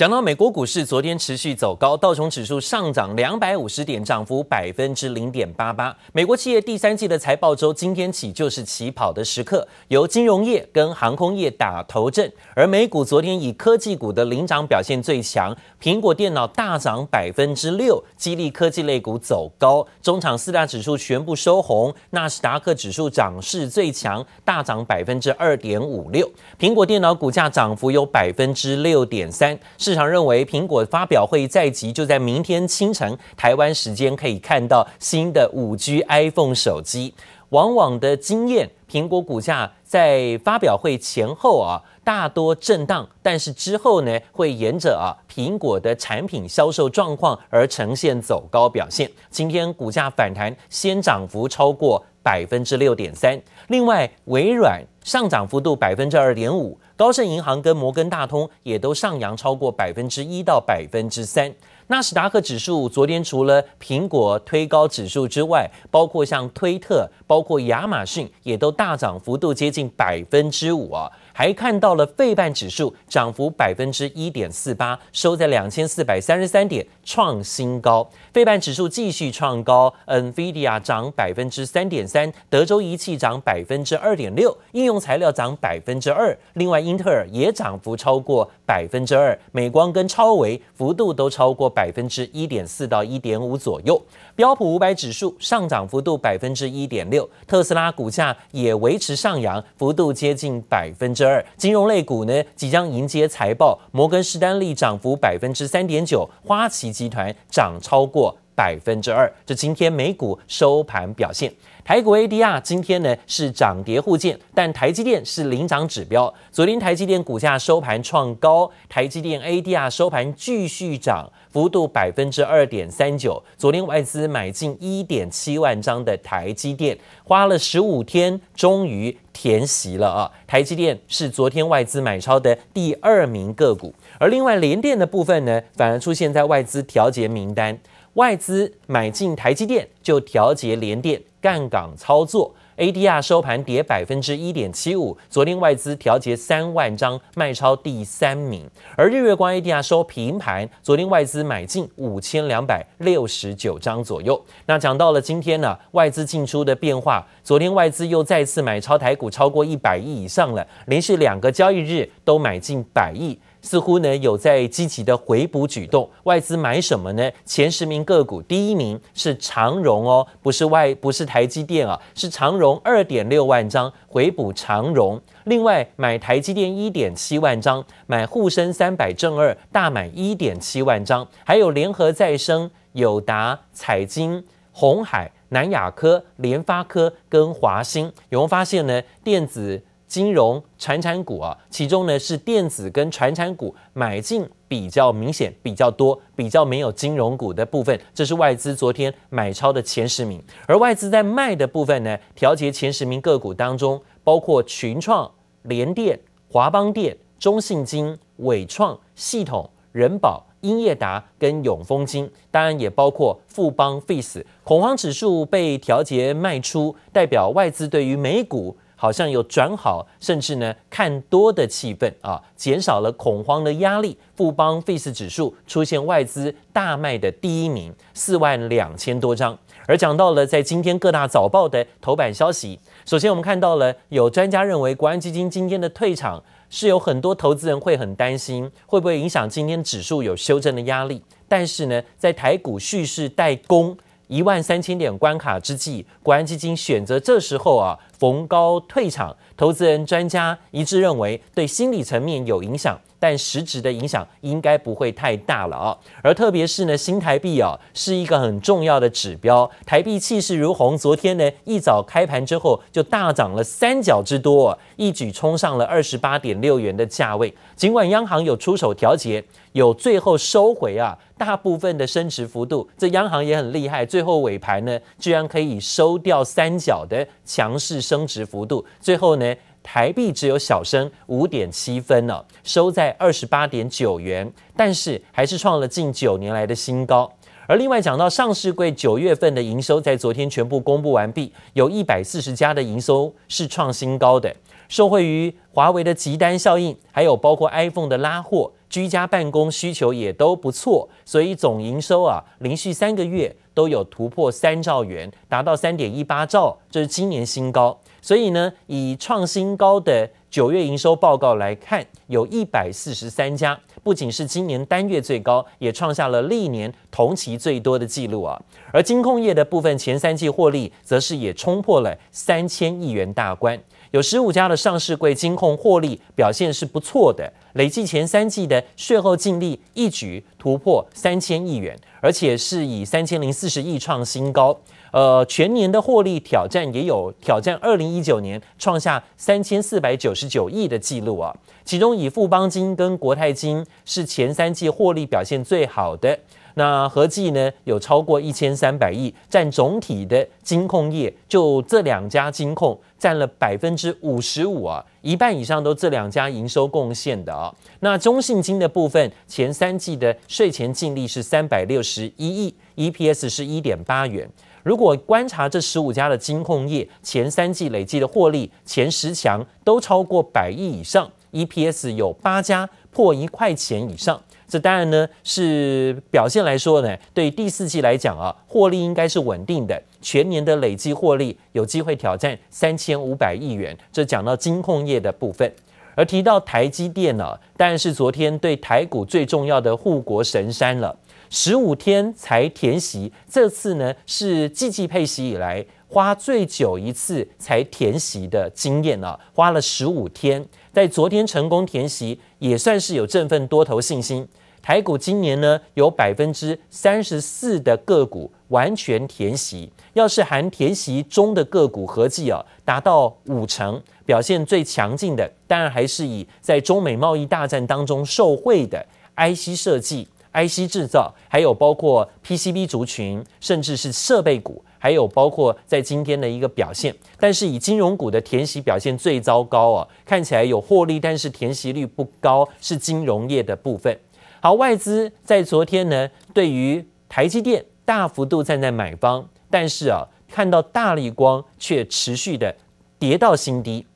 讲到美国股市，昨天持续走高，道琼指数上涨两百五十点，涨幅百分之零点八八。美国企业第三季的财报周，今天起就是起跑的时刻，由金融业跟航空业打头阵。而美股昨天以科技股的领涨表现最强，苹果电脑大涨百分之六，激励科技类股走高。中场四大指数全部收红，纳斯达克指数涨势最强，大涨百分之二点五六。苹果电脑股价涨幅有百分之六点三。市场认为，苹果发表会在即，就在明天清晨台湾时间可以看到新的五 G iPhone 手机。往往的经验，苹果股价在发表会前后啊，大多震荡，但是之后呢，会沿着啊苹果的产品销售状况而呈现走高表现。今天股价反弹，先涨幅超过百分之六点三。另外，微软上涨幅度百分之二点五。高盛银行跟摩根大通也都上扬超过百分之一到百分之三。纳斯达克指数昨天除了苹果推高指数之外，包括像推特、包括亚马逊也都大涨，幅度接近百分之五啊。还看到了费半指数涨幅百分之一点四八，收在两千四百三十三点，创新高。费半指数继续创高，NVIDIA 涨百分之三点三，德州仪器涨百分之二点六，应用材料涨百分之二。另外，英特尔也涨幅超过百分之二，美光跟超微幅度都超过百分之一点四到一点五左右。标普五百指数上涨幅度百分之一点六，特斯拉股价也维持上扬，幅度接近百分之二。金融类股呢，即将迎接财报，摩根士丹利涨幅百分之三点九，花旗集团涨超过百分之二。这今天美股收盘表现。台股 ADR 今天呢是涨跌互见，但台积电是领涨指标。昨天台积电股价收盘创高，台积电 ADR 收盘继续涨，幅度百分之二点三九。昨天外资买进一点七万张的台积电，花了十五天，终于填席了啊！台积电是昨天外资买超的第二名个股，而另外联电的部分呢，反而出现在外资调节名单。外资买进台积电，就调节联电杠杆操作，ADR 收盘跌百分之一点七五。昨天外资调节三万张，卖超第三名。而日月光 ADR 收平盘，昨天外资买进五千两百六十九张左右。那讲到了今天呢，外资进出的变化，昨天外资又再次买超台股超过一百亿以上了，连续两个交易日都买进百亿。似乎呢有在积极的回补举动，外资买什么呢？前十名个股第一名是长荣哦，不是外不是台积电啊，是长荣二点六万张回补长荣。另外买台积电一点七万张，买沪深三百正二大买一点七万张，还有联合再生、友达、彩晶、鸿海、南亚科、联发科跟华兴。有没有发现呢？电子。金融、传产股啊，其中呢是电子跟传产股买进比较明显、比较多、比较没有金融股的部分，这是外资昨天买超的前十名。而外资在卖的部分呢，调节前十名个股当中，包括群创、联电、华邦电、中信金、纬创、系统、人保、英业达跟永丰金，当然也包括富邦 Face。恐慌指数被调节卖出，代表外资对于美股。好像有转好，甚至呢看多的气氛啊，减少了恐慌的压力。富邦 Face 指数出现外资大卖的第一名，四万两千多张。而讲到了在今天各大早报的头版消息，首先我们看到了有专家认为国安基金今天的退场是有很多投资人会很担心，会不会影响今天指数有修正的压力？但是呢，在台股蓄势待攻。一万三千点关卡之际，国安基金选择这时候啊逢高退场，投资人专家一致认为对心理层面有影响。但实质的影响应该不会太大了啊，而特别是呢，新台币啊是一个很重要的指标，台币气势如虹，昨天呢一早开盘之后就大涨了三角之多，一举冲上了二十八点六元的价位。尽管央行有出手调节，有最后收回啊大部分的升值幅度，这央行也很厉害，最后尾盘呢居然可以收掉三角的强势升值幅度，最后呢。台币只有小升五点七分呢，收在二十八点九元，但是还是创了近九年来的新高。而另外讲到上市柜九月份的营收，在昨天全部公布完毕，有一百四十家的营收是创新高的，受惠于华为的急单效应，还有包括 iPhone 的拉货，居家办公需求也都不错，所以总营收啊，连续三个月都有突破三兆元，达到三点一八兆，这是今年新高。所以呢，以创新高的九月营收报告来看，有一百四十三家，不仅是今年单月最高，也创下了历年同期最多的记录啊。而金控业的部分前三季获利，则是也冲破了三千亿元大关。有十五家的上市柜金控获利表现是不错的，累计前三季的税后净利一举突破三千亿元，而且是以三千零四十亿创新高。呃，全年的获利挑战也有挑战二零一九年创下三千四百九十九亿的记录啊。其中以富邦金跟国泰金是前三季获利表现最好的。那合计呢，有超过一千三百亿，占总体的金控业，就这两家金控占了百分之五十五啊，一半以上都这两家营收贡献的啊。那中信金的部分，前三季的税前净利是三百六十一亿，EPS 是一点八元。如果观察这十五家的金控业前三季累计的获利，前十强都超过百亿以上，EPS 有八家破一块钱以上。这当然呢是表现来说呢，对第四季来讲啊，获利应该是稳定的，全年的累计获利有机会挑战三千五百亿元。这讲到金控业的部分，而提到台积电呢，当然是昨天对台股最重要的护国神山了，十五天才填息，这次呢是季季配息以来花最久一次才填息的经验啊，花了十五天，在昨天成功填息，也算是有振奋多头信心。台股今年呢，有百分之三十四的个股完全填息，要是含填息中的个股合计啊，达到五成，表现最强劲的，当然还是以在中美贸易大战当中受惠的 IC 设计、IC 制造，还有包括 PCB 族群，甚至是设备股，还有包括在今天的一个表现。但是以金融股的填息表现最糟糕啊，看起来有获利，但是填息率不高，是金融业的部分。好，外资在昨天呢，对于台积电大幅度站在买方，但是啊，看到大力光却持续的跌到新低。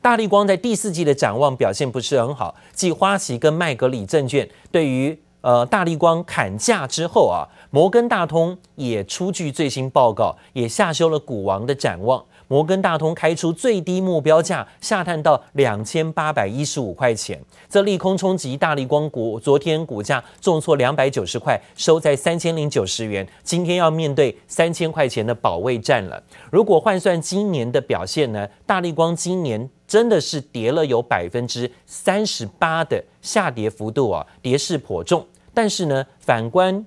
大力光在第四季的展望表现不是很好，继花旗跟麦格理证券对于呃大立光砍价之后啊，摩根大通也出具最新报告，也下修了股王的展望。摩根大通开出最低目标价下探到两千八百一十五块钱，这利空冲击大立光股，昨天股价重挫两百九十块，收在三千零九十元。今天要面对三千块钱的保卫战了。如果换算今年的表现呢，大立光今年真的是跌了有百分之三十八的下跌幅度啊，跌势颇重。但是呢，反观。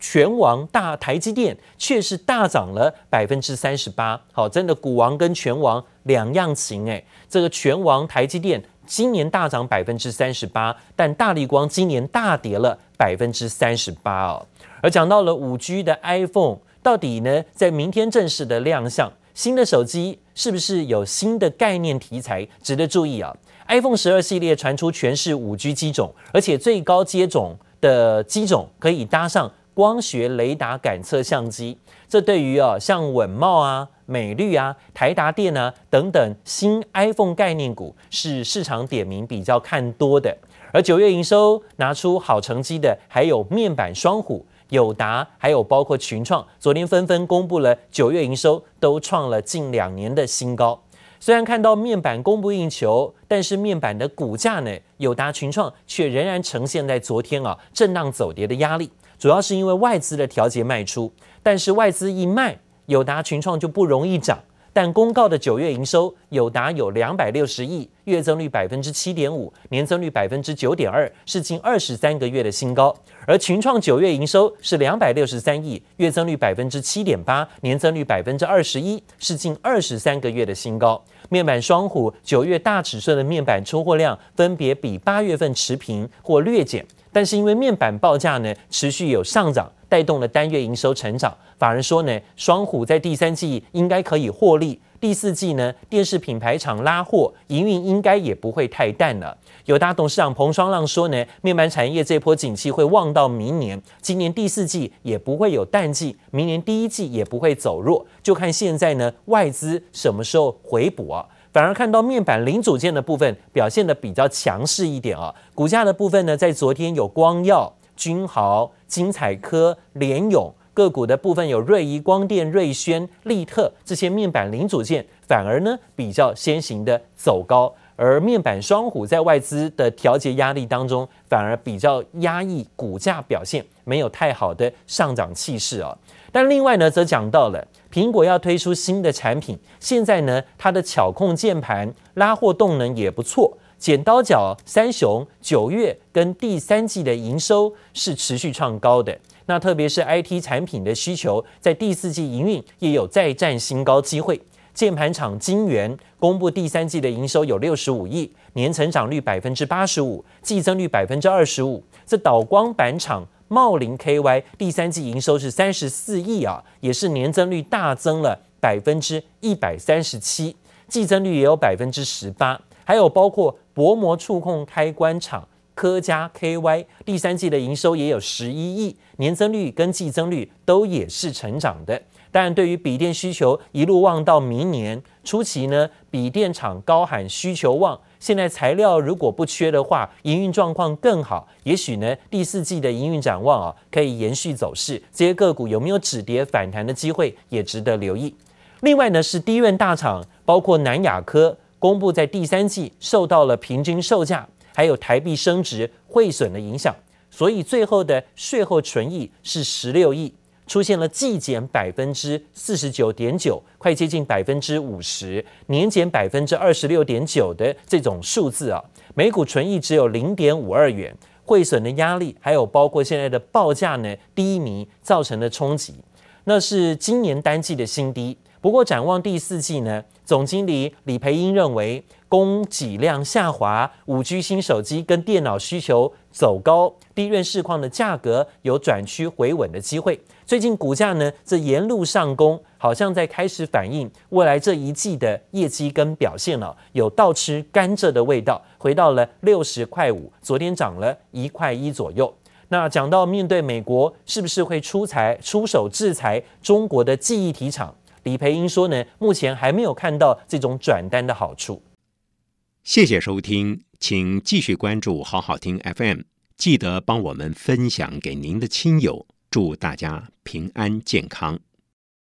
全王大台积电却是大涨了百分之三十八，好，真的股王跟全王两样情诶。这个全王台积电今年大涨百分之三十八，但大力光今年大跌了百分之三十八哦。而讲到了五 G 的 iPhone，到底呢，在明天正式的亮相，新的手机是不是有新的概念题材值得注意啊？iPhone 十二系列传出全是五 G 机种，而且最高阶种的机种可以搭上。光学雷达感测相机，这对于啊像稳懋啊、美绿啊、台达电啊等等新 iPhone 概念股是市场点名比较看多的。而九月营收拿出好成绩的，还有面板双虎、友达，还有包括群创，昨天纷纷公布了九月营收，都创了近两年的新高。虽然看到面板供不应求，但是面板的股价呢，友达、群创却仍然呈现在昨天啊震荡走跌的压力。主要是因为外资的调节卖出，但是外资一卖，友达群创就不容易涨。但公告的九月营收，有达有两百六十亿，月增率百分之七点五，年增率百分之九点二，是近二十三个月的新高。而群创九月营收是两百六十三亿，月增率百分之七点八，年增率百分之二十一，是近二十三个月的新高。面板双虎九月大尺寸的面板出货量分别比八月份持平或略减。但是因为面板报价呢持续有上涨，带动了单月营收成长。法人说呢，双虎在第三季应该可以获利，第四季呢电视品牌厂拉货，营运应该也不会太淡了。友达董事长彭双浪说呢，面板产业这波景气会旺到明年，今年第四季也不会有淡季，明年第一季也不会走弱，就看现在呢外资什么时候回补啊。反而看到面板零组件的部分表现得比较强势一点啊。股价的部分呢，在昨天有光耀、君豪、晶彩科、联咏个股的部分有瑞仪光电、瑞轩、利特这些面板零组件，反而呢比较先行的走高。而面板双虎在外资的调节压力当中，反而比较压抑股价表现，没有太好的上涨气势啊。但另外呢，则讲到了苹果要推出新的产品，现在呢，它的巧控键盘拉货动能也不错。剪刀脚三雄九月跟第三季的营收是持续创高的，那特别是 IT 产品的需求，在第四季营运也有再战新高机会。键盘厂金源公布第三季的营收有六十五亿，年成长率百分之八十五，季增率百分之二十五。这导光板厂茂林 KY 第三季营收是三十四亿啊，也是年增率大增了百分之一百三十七，季增率也有百分之十八。还有包括薄膜触控开关厂科嘉 KY 第三季的营收也有十一亿，年增率跟季增率都也是成长的。但对于笔电需求一路望到明年初期呢，笔电厂高喊需求旺，现在材料如果不缺的话，营运状况更好，也许呢第四季的营运展望啊可以延续走势，这些个股有没有止跌反弹的机会，也值得留意。另外呢是低院大厂，包括南亚科公布在第三季受到了平均售价还有台币升值汇损的影响，所以最后的税后纯益是十六亿。出现了季减百分之四十九点九，快接近百分之五十，年减百分之二十六点九的这种数字啊，每股纯益只有零点五二元，汇损的压力还有包括现在的报价呢低迷造成的冲击，那是今年单季的新低。不过展望第四季呢，总经理李培英认为。供给量下滑，五 G 新手机跟电脑需求走高，低润市况的价格有转趋回稳的机会。最近股价呢，这沿路上攻，好像在开始反映未来这一季的业绩跟表现了，有倒吃甘蔗的味道，回到了六十块五，昨天涨了一块一左右。那讲到面对美国是不是会出裁出手制裁中国的记忆体厂，李培英说呢，目前还没有看到这种转单的好处。谢谢收听，请继续关注好好听 FM，记得帮我们分享给您的亲友，祝大家平安健康。